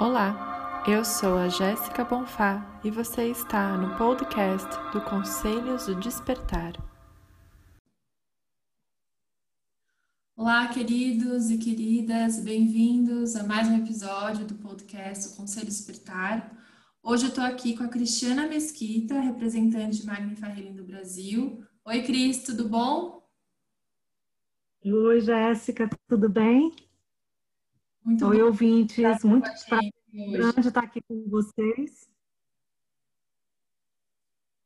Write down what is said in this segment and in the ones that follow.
Olá, eu sou a Jéssica Bonfá e você está no podcast do Conselhos do Despertar. Olá, queridos e queridas, bem-vindos a mais um episódio do podcast do Conselho Despertar. Hoje eu estou aqui com a Cristiana Mesquita, representante de Magnify Healing do Brasil. Oi, Cris, tudo bom? Oi, Jéssica, tudo bem? Muito Oi, ouvintes, muito grande estar aqui com vocês.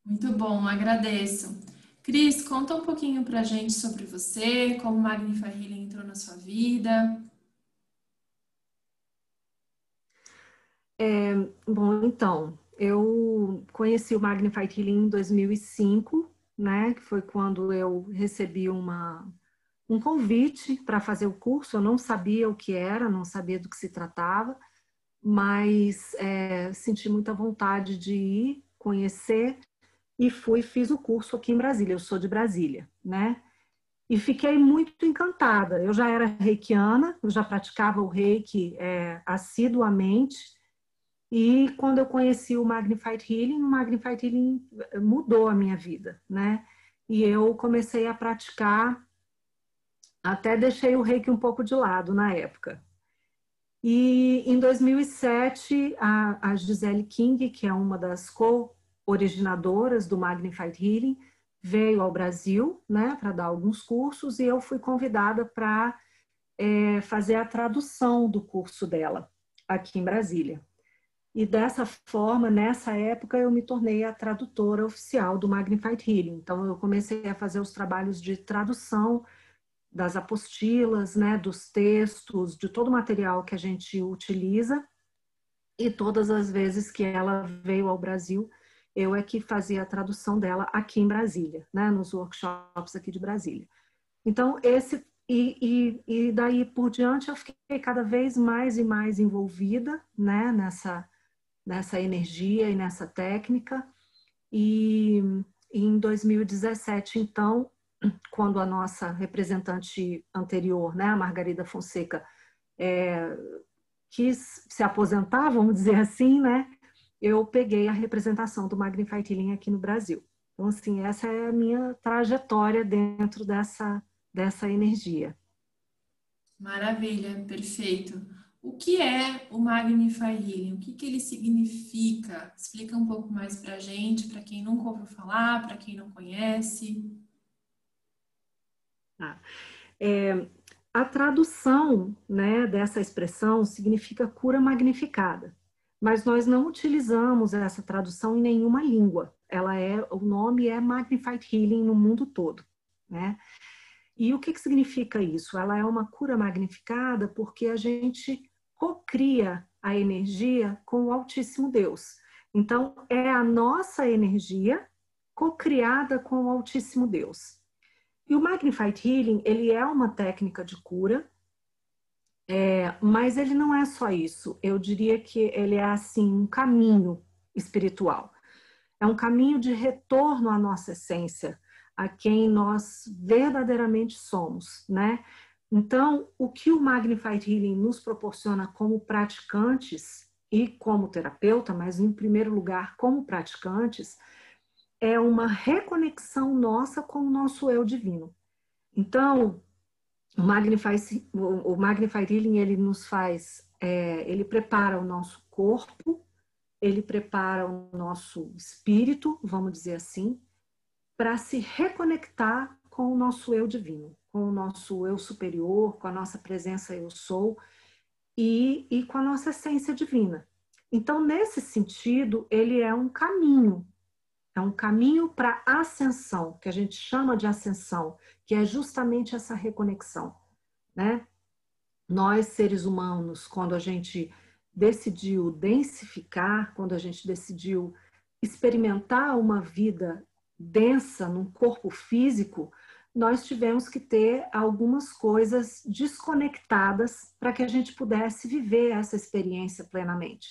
Muito bom, agradeço. Cris, conta um pouquinho para a gente sobre você, como o Magnify Healing entrou na sua vida. É, bom, então, eu conheci o Magnify Healing em 2005, né, que foi quando eu recebi uma um convite para fazer o curso. Eu não sabia o que era, não sabia do que se tratava, mas é, senti muita vontade de ir conhecer e fui fiz o curso aqui em Brasília. Eu sou de Brasília, né? E fiquei muito encantada. Eu já era reikiana, eu já praticava o reiki é, assiduamente. E quando eu conheci o Magnified Healing, o Magnified Healing mudou a minha vida, né? E eu comecei a praticar até deixei o reiki um pouco de lado na época. E em 2007, a, a Gisele King, que é uma das co-originadoras do Magnified Healing, veio ao Brasil né, para dar alguns cursos e eu fui convidada para é, fazer a tradução do curso dela aqui em Brasília. E dessa forma, nessa época, eu me tornei a tradutora oficial do Magnified Healing. Então, eu comecei a fazer os trabalhos de tradução das apostilas, né, dos textos, de todo o material que a gente utiliza. E todas as vezes que ela veio ao Brasil, eu é que fazia a tradução dela aqui em Brasília, né, nos workshops aqui de Brasília. Então, esse. E, e, e daí por diante eu fiquei cada vez mais e mais envolvida né, nessa, nessa energia e nessa técnica. E, e em 2017, então, quando a nossa representante anterior, né, a Margarida Fonseca, é, quis se aposentar, vamos dizer assim, né, eu peguei a representação do Magnified Healing aqui no Brasil. Então, assim, essa é a minha trajetória dentro dessa, dessa energia. Maravilha, perfeito. O que é o Magnify Healing? O que, que ele significa? Explica um pouco mais para a gente, para quem nunca ouviu falar, para quem não conhece. Tá? É, a tradução né, dessa expressão significa cura magnificada, mas nós não utilizamos essa tradução em nenhuma língua. Ela é, o nome é Magnified Healing no mundo todo, né? E o que, que significa isso? Ela é uma cura magnificada porque a gente cocria a energia com o Altíssimo Deus. Então, é a nossa energia cocriada com o Altíssimo Deus. E o Magnified Healing, ele é uma técnica de cura, é, mas ele não é só isso. Eu diria que ele é, assim, um caminho espiritual. É um caminho de retorno à nossa essência, a quem nós verdadeiramente somos, né? Então, o que o Magnified Healing nos proporciona como praticantes e como terapeuta, mas em primeiro lugar como praticantes, é uma reconexão nossa com o nosso eu divino. Então, o Magnify, o ele nos faz, é, ele prepara o nosso corpo, ele prepara o nosso espírito, vamos dizer assim, para se reconectar com o nosso eu divino, com o nosso eu superior, com a nossa presença eu sou e, e com a nossa essência divina. Então, nesse sentido, ele é um caminho é um caminho para ascensão, que a gente chama de ascensão, que é justamente essa reconexão, né? Nós, seres humanos, quando a gente decidiu densificar, quando a gente decidiu experimentar uma vida densa num corpo físico, nós tivemos que ter algumas coisas desconectadas para que a gente pudesse viver essa experiência plenamente.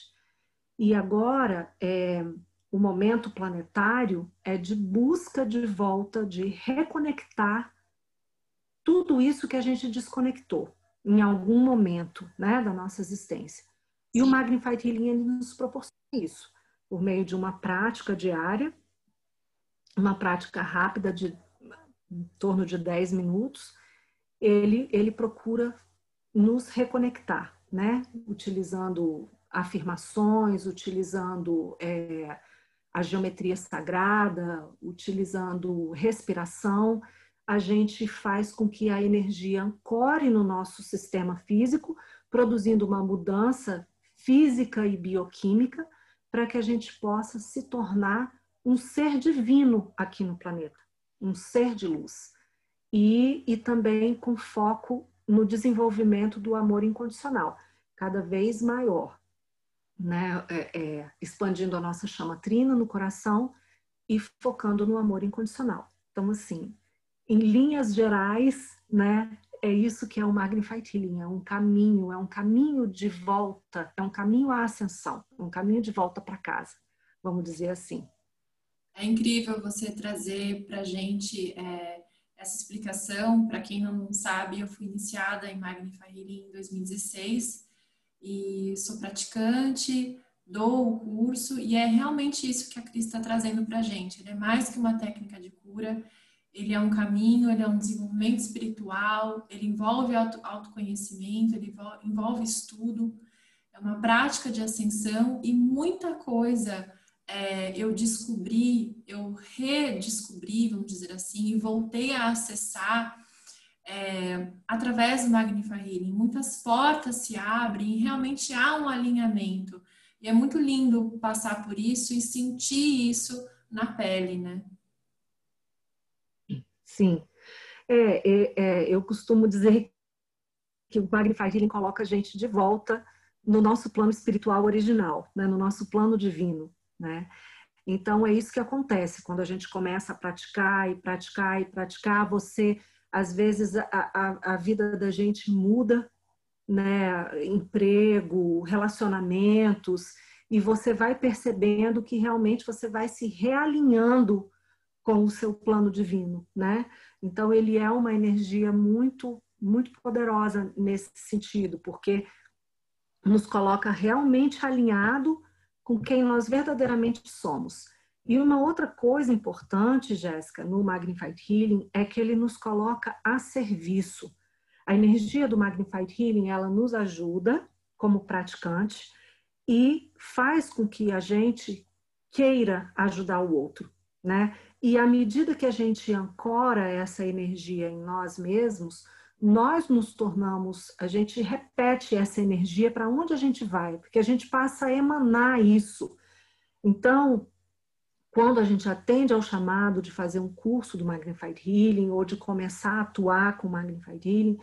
E agora, é, o momento planetário é de busca de volta, de reconectar tudo isso que a gente desconectou em algum momento né, da nossa existência. E o Magnified Healing nos proporciona isso, por meio de uma prática diária, uma prática rápida de em torno de 10 minutos, ele, ele procura nos reconectar, né? Utilizando afirmações, utilizando é, a geometria sagrada, utilizando respiração, a gente faz com que a energia ancore no nosso sistema físico, produzindo uma mudança física e bioquímica para que a gente possa se tornar um ser divino aqui no planeta, um ser de luz. E, e também com foco no desenvolvimento do amor incondicional, cada vez maior né, é, é, expandindo a nossa chama trina no coração e focando no amor incondicional. Então, assim, em linhas gerais, né, é isso que é o Magnified Healing, é um caminho, é um caminho de volta, é um caminho à ascensão, um caminho de volta para casa, vamos dizer assim. É incrível você trazer para gente é, essa explicação. Para quem não sabe, eu fui iniciada em Magnified Healing em 2016 e sou praticante, dou o curso, e é realmente isso que a Cris está trazendo para a gente. Ele é mais que uma técnica de cura, ele é um caminho, ele é um desenvolvimento espiritual, ele envolve auto, autoconhecimento, ele envolve estudo, é uma prática de ascensão e muita coisa é, eu descobri, eu redescobri, vamos dizer assim, e voltei a acessar é, através do Magnify Healing, muitas portas se abrem e realmente há um alinhamento. E é muito lindo passar por isso e sentir isso na pele, né? Sim. É, é, é eu costumo dizer que o Magnify Healing coloca a gente de volta no nosso plano espiritual original, né? no nosso plano divino, né? Então é isso que acontece quando a gente começa a praticar e praticar e praticar, você às vezes a, a, a vida da gente muda, né? Emprego, relacionamentos, e você vai percebendo que realmente você vai se realinhando com o seu plano divino, né? Então ele é uma energia muito muito poderosa nesse sentido, porque nos coloca realmente alinhado com quem nós verdadeiramente somos. E uma outra coisa importante, Jéssica, no Magnified Healing é que ele nos coloca a serviço. A energia do Magnified Healing, ela nos ajuda como praticante e faz com que a gente queira ajudar o outro, né? E à medida que a gente ancora essa energia em nós mesmos, nós nos tornamos, a gente repete essa energia para onde a gente vai, porque a gente passa a emanar isso. Então, quando a gente atende ao chamado de fazer um curso do Magnified Healing ou de começar a atuar com o Magnified Healing,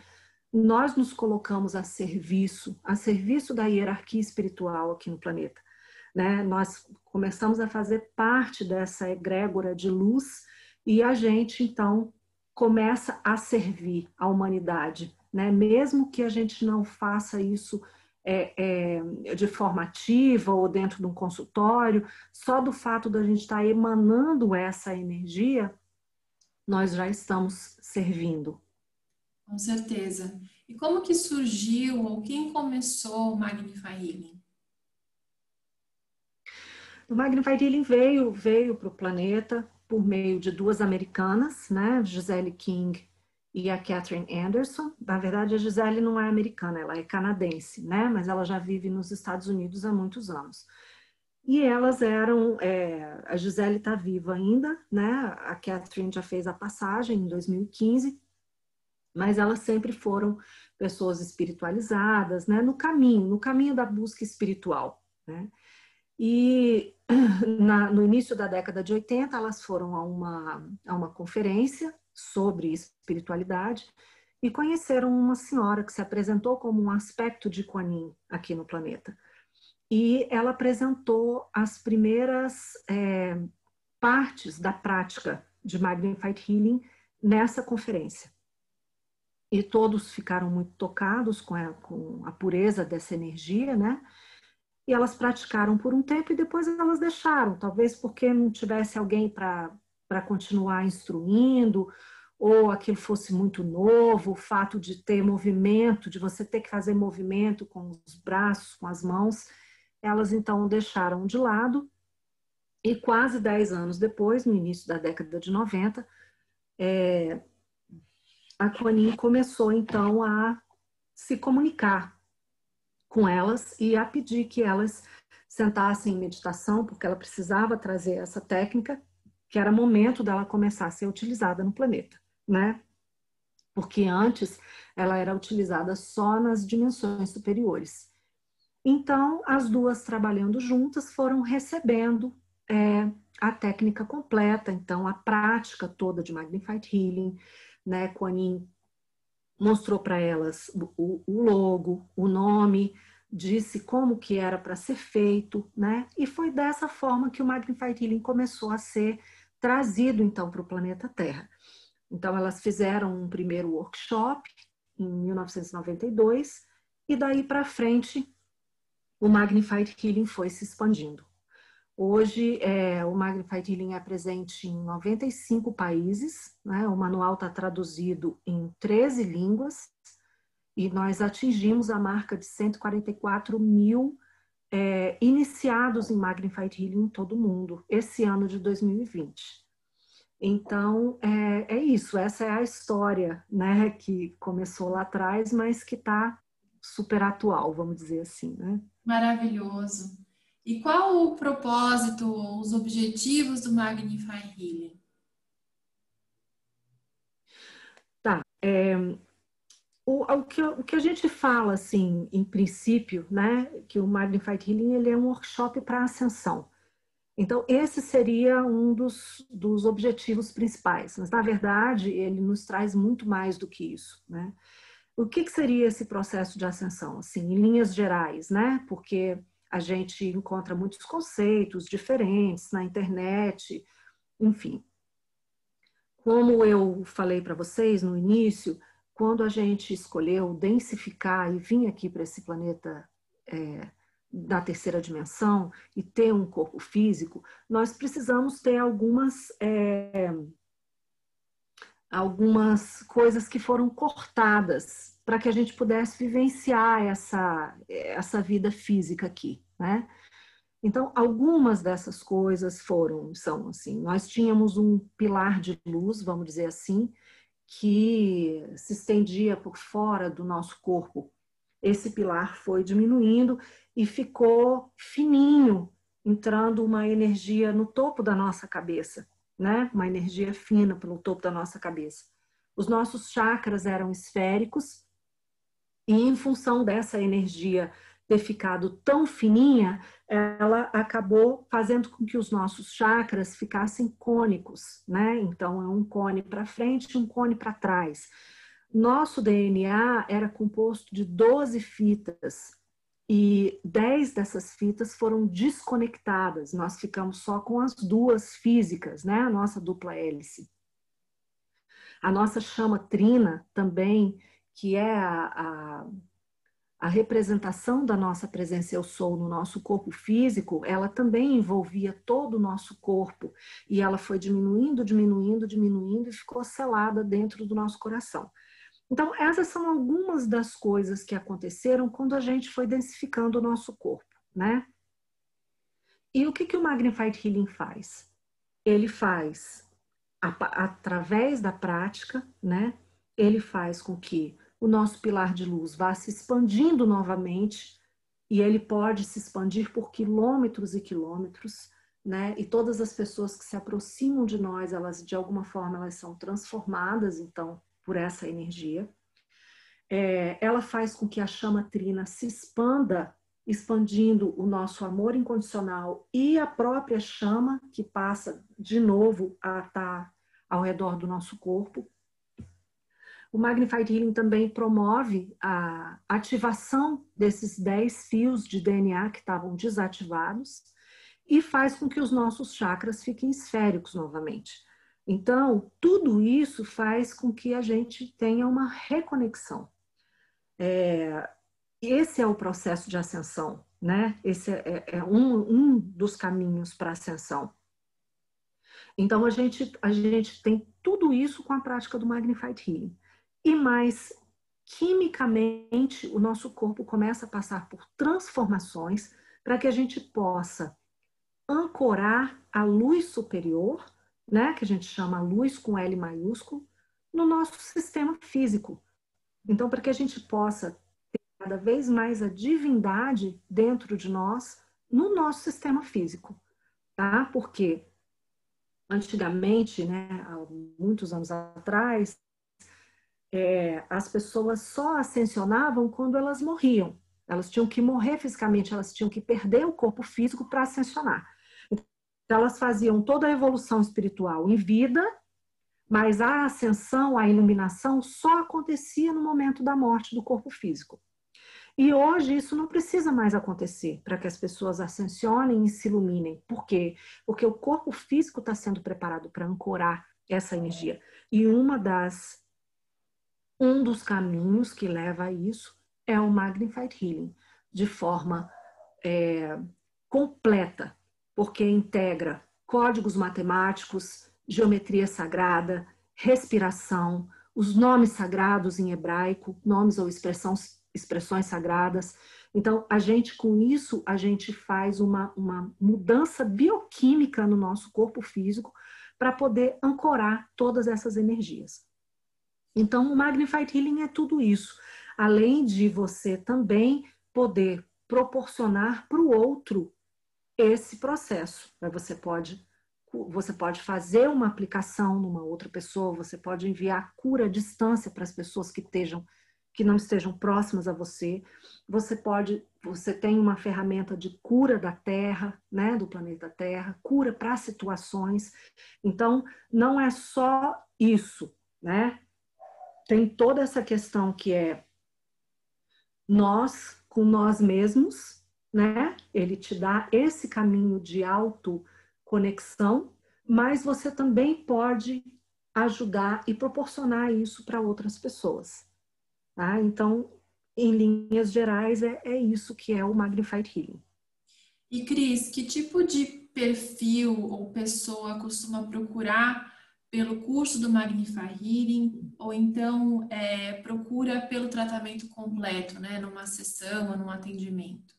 nós nos colocamos a serviço, a serviço da hierarquia espiritual aqui no planeta. Né? Nós começamos a fazer parte dessa egrégora de luz e a gente, então, começa a servir a humanidade, né? mesmo que a gente não faça isso é, é, de forma ativa ou dentro de um consultório, só do fato da gente estar emanando essa energia, nós já estamos servindo. Com certeza. E como que surgiu ou quem começou o Magnify Healing? O Magnify Healing veio, veio para o planeta por meio de duas americanas, né, Gisele King e a Catherine Anderson. Na verdade, a Gisele não é americana, ela é canadense, né? Mas ela já vive nos Estados Unidos há muitos anos. E elas eram, é, a Gisele está viva ainda, né? A Catherine já fez a passagem em 2015, mas elas sempre foram pessoas espiritualizadas, né? No caminho, no caminho da busca espiritual, né? E na, no início da década de 80, elas foram a uma, a uma conferência sobre espiritualidade e conheceram uma senhora que se apresentou como um aspecto de Kuan aqui no planeta. E ela apresentou as primeiras é, partes da prática de Magnified Healing nessa conferência. E todos ficaram muito tocados com a, com a pureza dessa energia, né? E elas praticaram por um tempo e depois elas deixaram, talvez porque não tivesse alguém para continuar instruindo, ou aquilo fosse muito novo, o fato de ter movimento, de você ter que fazer movimento com os braços, com as mãos, elas então deixaram de lado. E quase 10 anos depois, no início da década de 90, é, a Conin começou então a se comunicar com elas e a pedir que elas sentassem em meditação, porque ela precisava trazer essa técnica, que era momento dela começar a ser utilizada no planeta, né? Porque antes ela era utilizada só nas dimensões superiores. Então, as duas trabalhando juntas foram recebendo é, a técnica completa, então a prática toda de Magnified Healing, né? Kuan mostrou para elas o, o, logo, o nome, disse como que era para ser feito, né? E foi dessa forma que o Magnified Healing começou a ser trazido então para o planeta Terra. Então elas fizeram um primeiro workshop em 1992 e daí para frente o Magnified Healing foi se expandindo. Hoje, é, o Magnified Healing é presente em 95 países, né? o manual está traduzido em 13 línguas, e nós atingimos a marca de 144 mil é, iniciados em Magnified Healing em todo o mundo, esse ano de 2020. Então, é, é isso, essa é a história né, que começou lá atrás, mas que está super atual, vamos dizer assim. Né? Maravilhoso. E qual o propósito, os objetivos do Magnify Healing? Tá. É, o, o, que, o que a gente fala, assim, em princípio, né, que o Magnified Healing ele é um workshop para ascensão. Então, esse seria um dos, dos objetivos principais. Mas, na verdade, ele nos traz muito mais do que isso, né? O que, que seria esse processo de ascensão? Assim, em linhas gerais, né? Porque a gente encontra muitos conceitos diferentes na internet, enfim. Como eu falei para vocês no início, quando a gente escolheu densificar e vir aqui para esse planeta é, da terceira dimensão e ter um corpo físico, nós precisamos ter algumas é, algumas coisas que foram cortadas para que a gente pudesse vivenciar essa, essa vida física aqui, né? Então, algumas dessas coisas foram, são assim, nós tínhamos um pilar de luz, vamos dizer assim, que se estendia por fora do nosso corpo. Esse pilar foi diminuindo e ficou fininho, entrando uma energia no topo da nossa cabeça, né? Uma energia fina pelo topo da nossa cabeça. Os nossos chakras eram esféricos e em função dessa energia ter ficado tão fininha, ela acabou fazendo com que os nossos chakras ficassem cônicos, né? Então é um cone para frente e um cone para trás. Nosso DNA era composto de 12 fitas e 10 dessas fitas foram desconectadas. Nós ficamos só com as duas físicas, né? A nossa dupla hélice. A nossa chama trina também que é a, a, a, representação da nossa presença eu sou no nosso corpo físico, ela também envolvia todo o nosso corpo e ela foi diminuindo, diminuindo, diminuindo e ficou selada dentro do nosso coração. Então, essas são algumas das coisas que aconteceram quando a gente foi densificando o nosso corpo, né? E o que, que o Magnified Healing faz? Ele faz, através da prática, né? Ele faz com que o nosso pilar de luz vá se expandindo novamente e ele pode se expandir por quilômetros e quilômetros, né? E todas as pessoas que se aproximam de nós, elas de alguma forma elas são transformadas então por essa energia. É, ela faz com que a chama trina se expanda, expandindo o nosso amor incondicional e a própria chama que passa de novo a estar ao redor do nosso corpo. O Magnified Healing também promove a ativação desses 10 fios de DNA que estavam desativados e faz com que os nossos chakras fiquem esféricos novamente. Então, tudo isso faz com que a gente tenha uma reconexão. É, esse é o processo de ascensão, né? Esse é, é, é um, um dos caminhos para ascensão. Então, a gente, a gente tem tudo isso com a prática do Magnified Healing. E mais, quimicamente, o nosso corpo começa a passar por transformações para que a gente possa ancorar a luz superior, né, que a gente chama luz com L maiúsculo, no nosso sistema físico. Então, para que a gente possa ter cada vez mais a divindade dentro de nós, no nosso sistema físico, tá? Porque antigamente, né, há muitos anos atrás, é, as pessoas só ascensionavam quando elas morriam. Elas tinham que morrer fisicamente, elas tinham que perder o corpo físico para ascensionar. Então, elas faziam toda a evolução espiritual em vida, mas a ascensão, a iluminação só acontecia no momento da morte do corpo físico. E hoje isso não precisa mais acontecer para que as pessoas ascensionem e se iluminem. Por quê? Porque o corpo físico está sendo preparado para ancorar essa energia. E uma das um dos caminhos que leva a isso é o Magnified Healing, de forma é, completa, porque integra códigos matemáticos, geometria sagrada, respiração, os nomes sagrados em hebraico, nomes ou expressões, expressões sagradas. Então, a gente, com isso, a gente faz uma, uma mudança bioquímica no nosso corpo físico para poder ancorar todas essas energias. Então, o Magnified Healing é tudo isso além de você também poder proporcionar para o outro esse processo. Você pode você pode fazer uma aplicação numa outra pessoa, você pode enviar cura à distância para as pessoas que estejam que não estejam próximas a você. Você pode, você tem uma ferramenta de cura da Terra, né, do planeta Terra, cura para situações. Então, não é só isso, né? Tem toda essa questão que é nós com nós mesmos, né? Ele te dá esse caminho de autoconexão, mas você também pode ajudar e proporcionar isso para outras pessoas. Tá? Então, em linhas gerais, é, é isso que é o Magnified Healing. E Cris, que tipo de perfil ou pessoa costuma procurar pelo curso do Magnify Healing, ou então é, procura pelo tratamento completo, né, numa sessão ou num atendimento?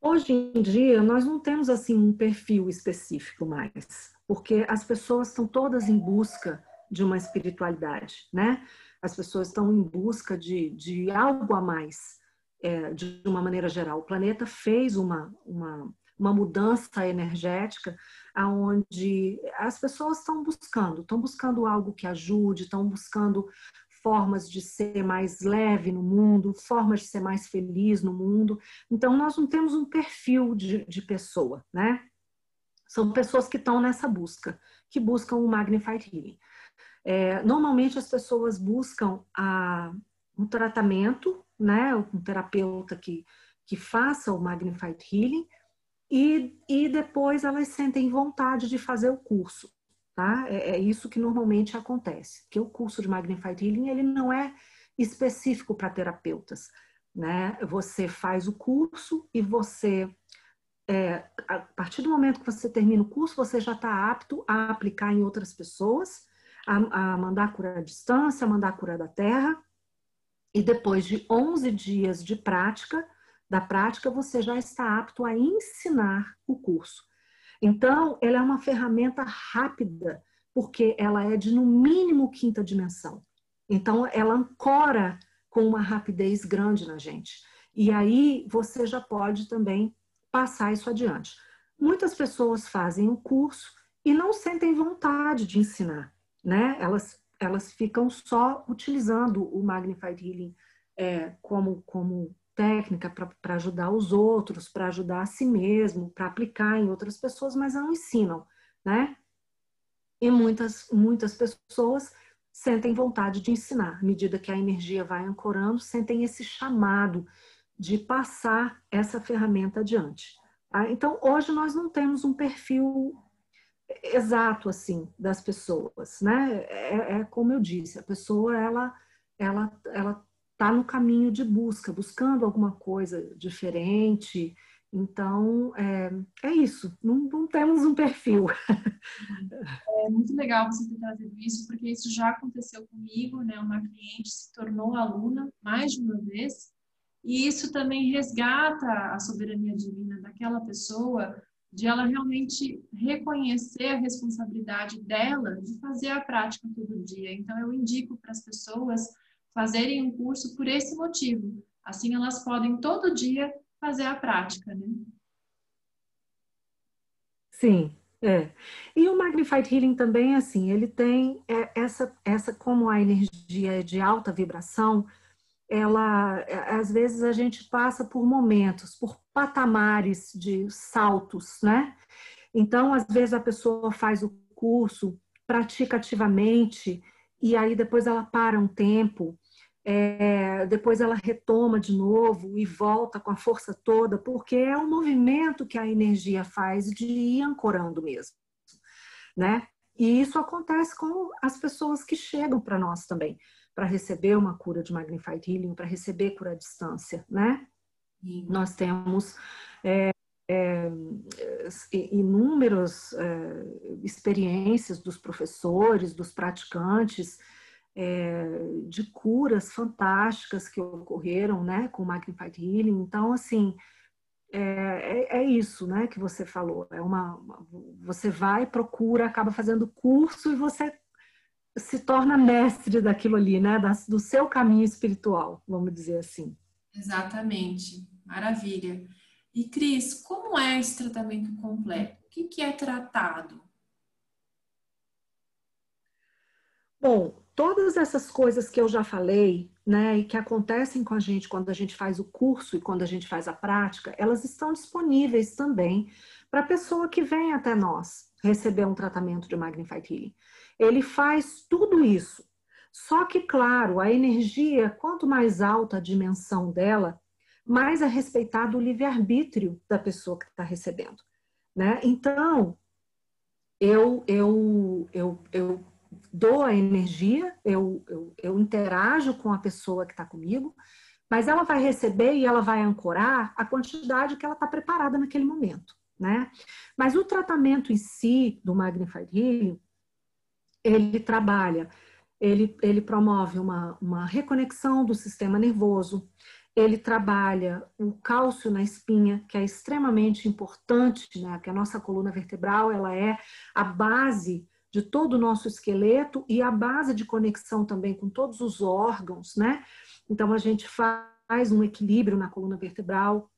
Hoje em dia, nós não temos assim um perfil específico mais, porque as pessoas estão todas em busca de uma espiritualidade, né? As pessoas estão em busca de, de algo a mais, é, de uma maneira geral. O planeta fez uma, uma, uma mudança energética aonde as pessoas estão buscando, estão buscando algo que ajude, estão buscando formas de ser mais leve no mundo, formas de ser mais feliz no mundo. Então, nós não temos um perfil de, de pessoa, né? São pessoas que estão nessa busca, que buscam o Magnified Healing. É, normalmente, as pessoas buscam a, um tratamento, né? Um terapeuta que, que faça o Magnified Healing, e, e depois elas sentem vontade de fazer o curso. Tá? É, é isso que normalmente acontece, que o curso de Magnified Healing ele não é específico para terapeutas. Né? Você faz o curso e você, é, a partir do momento que você termina o curso, você já está apto a aplicar em outras pessoas, a, a mandar cura à distância, a mandar cura da terra, e depois de 11 dias de prática, da prática, você já está apto a ensinar o curso. Então, ela é uma ferramenta rápida, porque ela é de no mínimo quinta dimensão. Então, ela ancora com uma rapidez grande na gente. E aí você já pode também passar isso adiante. Muitas pessoas fazem o curso e não sentem vontade de ensinar, né? Elas, elas ficam só utilizando o Magnified Healing é, como, como técnica para ajudar os outros, para ajudar a si mesmo, para aplicar em outras pessoas, mas não ensinam, né? E muitas, muitas pessoas sentem vontade de ensinar, à medida que a energia vai ancorando, sentem esse chamado de passar essa ferramenta adiante. Tá? Então, hoje nós não temos um perfil exato assim das pessoas, né? É, é como eu disse, a pessoa ela ela ela está no caminho de busca, buscando alguma coisa diferente Então, é, é isso, não, não, temos um perfil. É muito legal você ter trazido isso, porque isso já aconteceu comigo, né? Uma cliente se tornou aluna mais de uma vez, e isso também resgata a soberania divina daquela pessoa, de ela realmente reconhecer a responsabilidade dela de fazer a prática todo dia. Então, eu indico para as pessoas fazerem um curso por esse motivo. Assim, elas podem todo dia fazer a prática, né? Sim, é. E o Magnified Healing também, assim, ele tem é, essa, essa, como a energia é de alta vibração, ela, é, às vezes a gente passa por momentos, por patamares de saltos, né? Então, às vezes a pessoa faz o curso, pratica ativamente, e aí depois ela para um tempo, é, depois ela retoma de novo e volta com a força toda, porque é um movimento que a energia faz de ir ancorando mesmo, né? E isso acontece com as pessoas que chegam para nós também, para receber uma cura de Magnified Healing, para receber cura à distância, né? Sim. Nós temos é, é, inúmeras é, experiências dos professores, dos praticantes, é, de curas fantásticas que ocorreram né, com o Magnified Healing. Então, assim, é, é, é, isso né, que você falou. É uma, uma, você vai, procura, acaba fazendo curso e você se torna mestre daquilo ali, né, da, do seu caminho espiritual, vamos dizer assim. Exatamente, maravilha. E Cris, como é esse tratamento completo? O que, que é tratado? Bom, todas essas coisas que eu já falei, né, e que acontecem com a gente quando a gente faz o curso e quando a gente faz a prática, elas estão disponíveis também para a pessoa que vem até nós receber um tratamento de Magnified Healing. Ele faz tudo isso. Só que, claro, a energia, quanto mais alta a dimensão dela, mais é respeitado o livre-arbítrio da pessoa que está recebendo. Né? Então, eu, eu, eu, eu dou a energia, eu, eu, eu interajo com a pessoa que está comigo, mas ela vai receber e ela vai ancorar a quantidade que ela está preparada naquele momento, né? Mas o tratamento em si do Magnified Healing, ele trabalha, ele, ele promove uma, uma reconexão do sistema nervoso, ele trabalha o cálcio na espinha, que é extremamente importante, né? Que a nossa coluna vertebral, ela é a base de todo o nosso esqueleto e a base de conexão também com todos os órgãos, né? Então a gente faz um equilíbrio na coluna vertebral.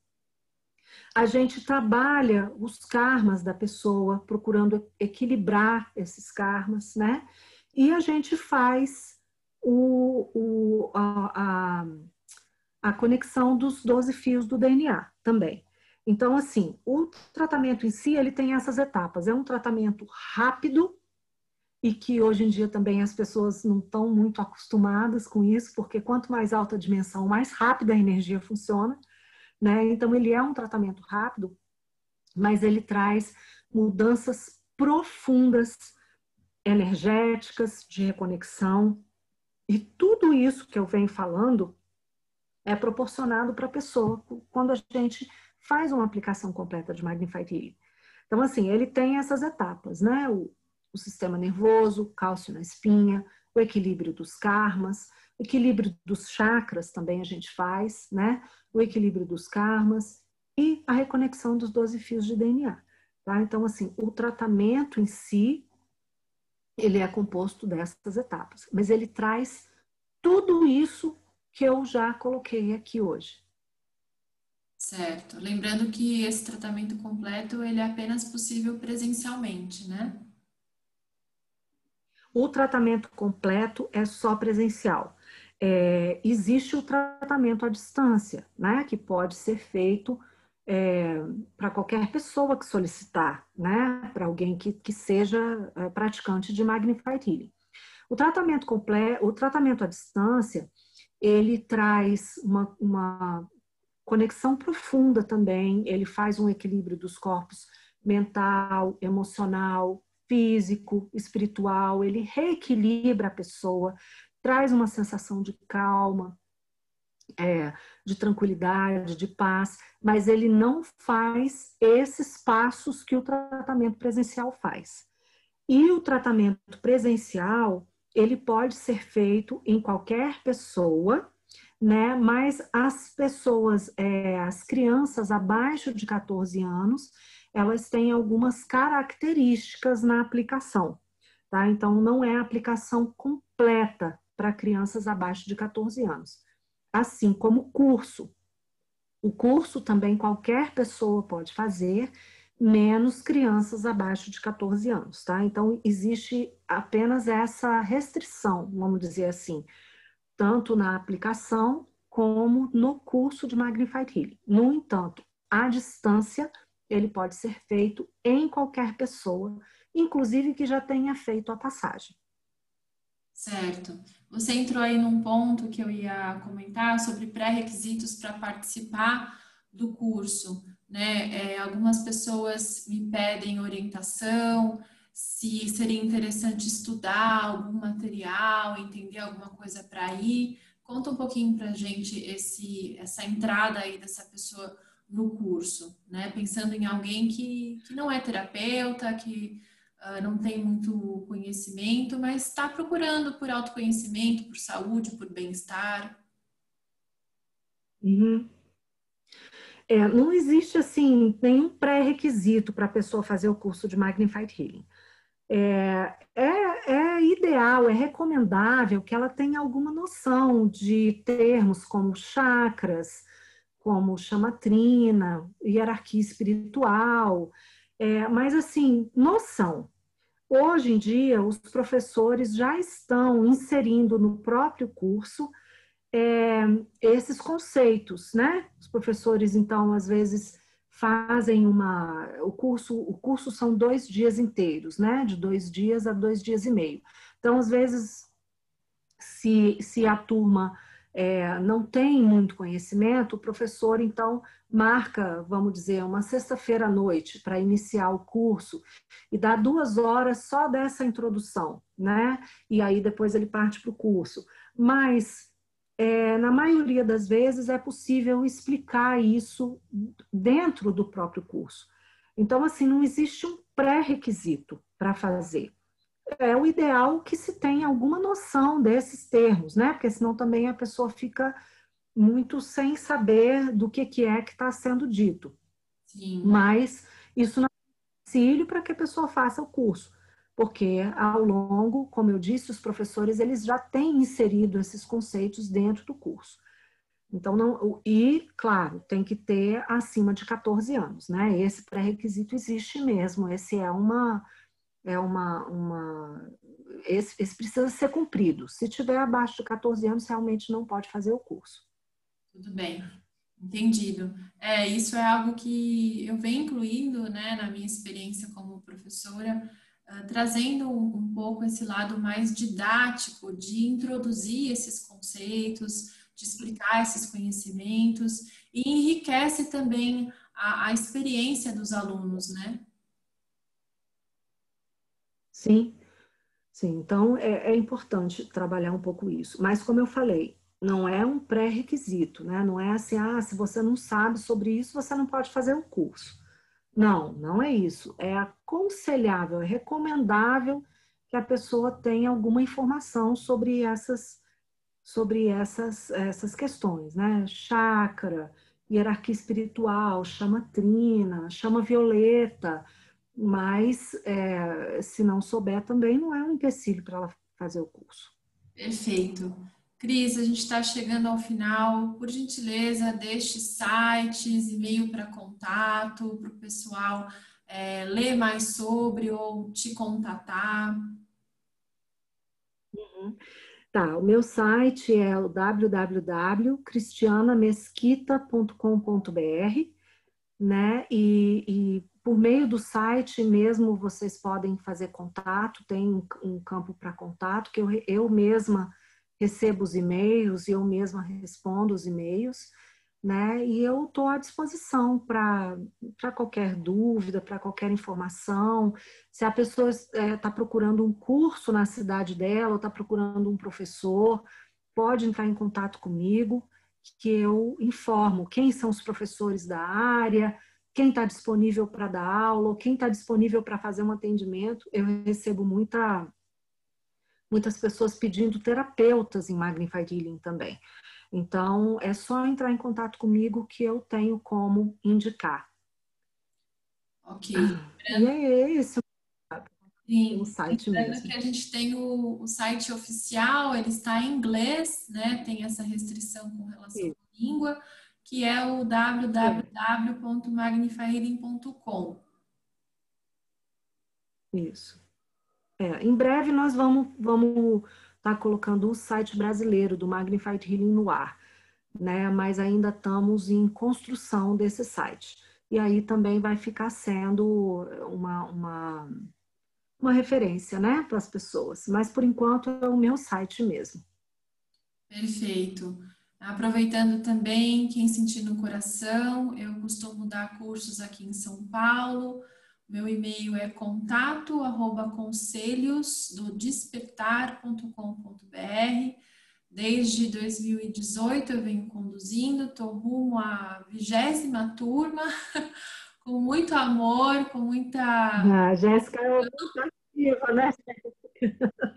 A gente trabalha os karmas da pessoa, procurando equilibrar esses karmas, né? E a gente faz o, o, a, a, a conexão dos 12 fios do DNA também. Então, assim, o tratamento em si, ele tem essas etapas. É um tratamento rápido, e que hoje em dia também as pessoas não estão muito acostumadas com isso, porque quanto mais alta a dimensão, mais rápida a energia funciona, né? Então ele é um tratamento rápido, mas ele traz mudanças profundas energéticas, de reconexão, e tudo isso que eu venho falando é proporcionado para a pessoa quando a gente faz uma aplicação completa de Magnified Healing. Então, assim, ele tem essas etapas, né? O, o sistema nervoso, cálcio na espinha, o equilíbrio dos karmas, o equilíbrio dos chakras também a gente faz, né? O equilíbrio dos karmas e a reconexão dos 12 fios de DNA. Tá? Então, assim, o tratamento em si, ele é composto dessas etapas, mas ele traz tudo isso que eu já coloquei aqui hoje. Certo. Lembrando que esse tratamento completo ele é apenas possível presencialmente, né? O tratamento completo é só presencial. É, existe o tratamento à distância, né, que pode ser feito é, para qualquer pessoa que solicitar, né, para alguém que, que seja é, praticante de Magnified Healing. O tratamento completo, o tratamento à distância, ele traz uma, uma conexão profunda também, ele faz um equilíbrio dos corpos mental, emocional, físico, espiritual, ele reequilibra a pessoa, traz uma sensação de calma, é, de tranquilidade, de paz, mas ele não faz esses passos que o tratamento presencial faz. E o tratamento presencial, ele pode ser feito em qualquer pessoa, né? Mas as pessoas, é, as crianças abaixo de 14 anos, elas têm algumas características na aplicação, tá? Então, não é a aplicação completa para crianças abaixo de 14 anos. Assim como o curso. O curso também qualquer pessoa pode fazer, menos crianças abaixo de 14 anos, tá? Então, existe apenas essa restrição, vamos dizer assim, tanto na aplicação como no curso de Magnified Healing. No entanto, à distância, ele pode ser feito em qualquer pessoa, inclusive que já tenha feito a passagem. Certo. Você entrou aí num ponto que eu ia comentar sobre pré-requisitos para participar do curso. Né? É, algumas pessoas me pedem orientação, se seria interessante estudar algum material, entender alguma coisa para ir. Conta um pouquinho para gente esse, essa entrada aí dessa pessoa no curso, né? Pensando em alguém que, que não é terapeuta, que uh, não tem muito conhecimento, mas está procurando por autoconhecimento, por saúde, por bem-estar. Uhum. É, não existe assim nenhum pré-requisito para a pessoa fazer o curso de Magnified Healing. É, é, é, ideal, é recomendável que ela tenha alguma noção de termos como chakras, como chamatrina, hierarquia espiritual, é, mas assim, noção. Hoje em dia, os professores já estão inserindo no próprio curso é, esses conceitos, né? Os professores, então, às vezes fazem uma. O curso, o curso são dois dias inteiros, né? De dois dias a dois dias e meio. Então, às vezes, se, se a turma é, não tem muito conhecimento, o professor, então, marca, vamos dizer, uma sexta-feira à noite para iniciar o curso e dá duas horas só dessa introdução, né? E aí depois ele parte para o curso. Mas é, na maioria das vezes é possível explicar isso dentro do próprio curso. Então, assim, não existe um pré-requisito para fazer. É o ideal que se tenha alguma noção desses termos, né? Porque senão também a pessoa fica muito sem saber do que, que é que está sendo dito. Sim. Mas isso não é auxílio para que a pessoa faça o curso porque ao longo, como eu disse, os professores eles já têm inserido esses conceitos dentro do curso. Então, não, e, claro, tem que ter acima de 14 anos, né? Esse pré-requisito existe mesmo, esse é uma, é uma, uma esse, esse, precisa ser cumprido. Se tiver abaixo de 14 anos, realmente não pode fazer o curso. Tudo bem, entendido. É, isso é algo que eu venho incluindo, né, na minha experiência como professora, ah, trazendo um, um, pouco esse lado mais didático de introduzir esses conceitos, de explicar esses conhecimentos e enriquece também a, a experiência dos alunos, né? Sim, sim. Então é, é importante trabalhar um pouco isso. Mas como eu falei, não é um pré-requisito, né? Não é assim, ah, se você não sabe sobre isso, você não pode fazer o curso. Não, não é isso. É aconselhável, é recomendável que a pessoa tenha alguma informação sobre essas sobre essas, essas questões, né? Chácara, hierarquia espiritual, chama trina, chama violeta, mas é, se não souber também não é um empecilho para ela fazer o curso. Perfeito. Cris, a gente está chegando ao final. Por gentileza, deixe sites, e-mail para contato, para o pessoal é, ler mais sobre ou te contatar. Uhum. Tá, o meu site é o www.cristianamesquita.com.br, né? E, e, por meio do site mesmo vocês podem fazer contato, tem um, campo para contato que eu, eu mesma recebo os e-mails e eu mesma respondo os e-mails, né? E eu estou à disposição para qualquer dúvida, para qualquer informação. Se a pessoa está é, tá procurando um curso na cidade dela, ou está procurando um professor, pode entrar em contato comigo, que eu informo quem são os professores da área, quem está disponível para dar aula, ou quem está disponível para fazer um atendimento. Eu recebo muita, muitas pessoas pedindo terapeutas em Magnified Healing também. Então, é só entrar em contato comigo que eu tenho como indicar. Ok. E é isso. Sim, o site mesmo. que a gente tem o, o, site oficial, ele está em inglês, né? Tem essa restrição com relação Sim. à língua, que é o www.magnifyhealing.com. Isso. É, em breve nós vamos vamos estar tá colocando o site brasileiro do Magnified Healing no ar, né? Mas ainda estamos em construção desse site. E aí também vai ficar sendo uma, uma uma referência, né, para as pessoas. Mas por enquanto é o meu site mesmo. Perfeito. Aproveitando também, quem sentir no coração, eu costumo dar cursos aqui em São Paulo. Meu e-mail é contato arroba conselhos do despertar.com.br. Desde 2018 eu venho conduzindo, estou rumo à vigésima turma com muito amor, com muita. Ah, Jéssica é né?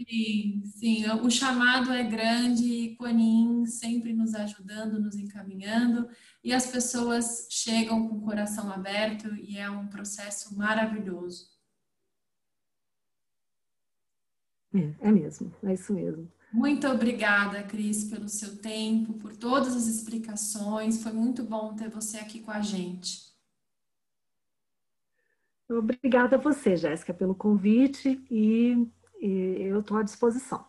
Sim, sim, o chamado é grande e Quanin sempre nos ajudando, nos encaminhando, e as pessoas chegam com o coração aberto e é um processo maravilhoso. É, é mesmo, é isso mesmo. Muito obrigada, Cris, pelo seu tempo, por todas as explicações. Foi muito bom ter você aqui com a gente. Obrigada a você, Jéssica, pelo convite e eu estou à disposição.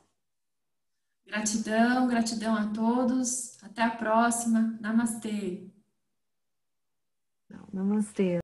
Gratidão, gratidão a todos. Até a próxima. Namastê. Namastê.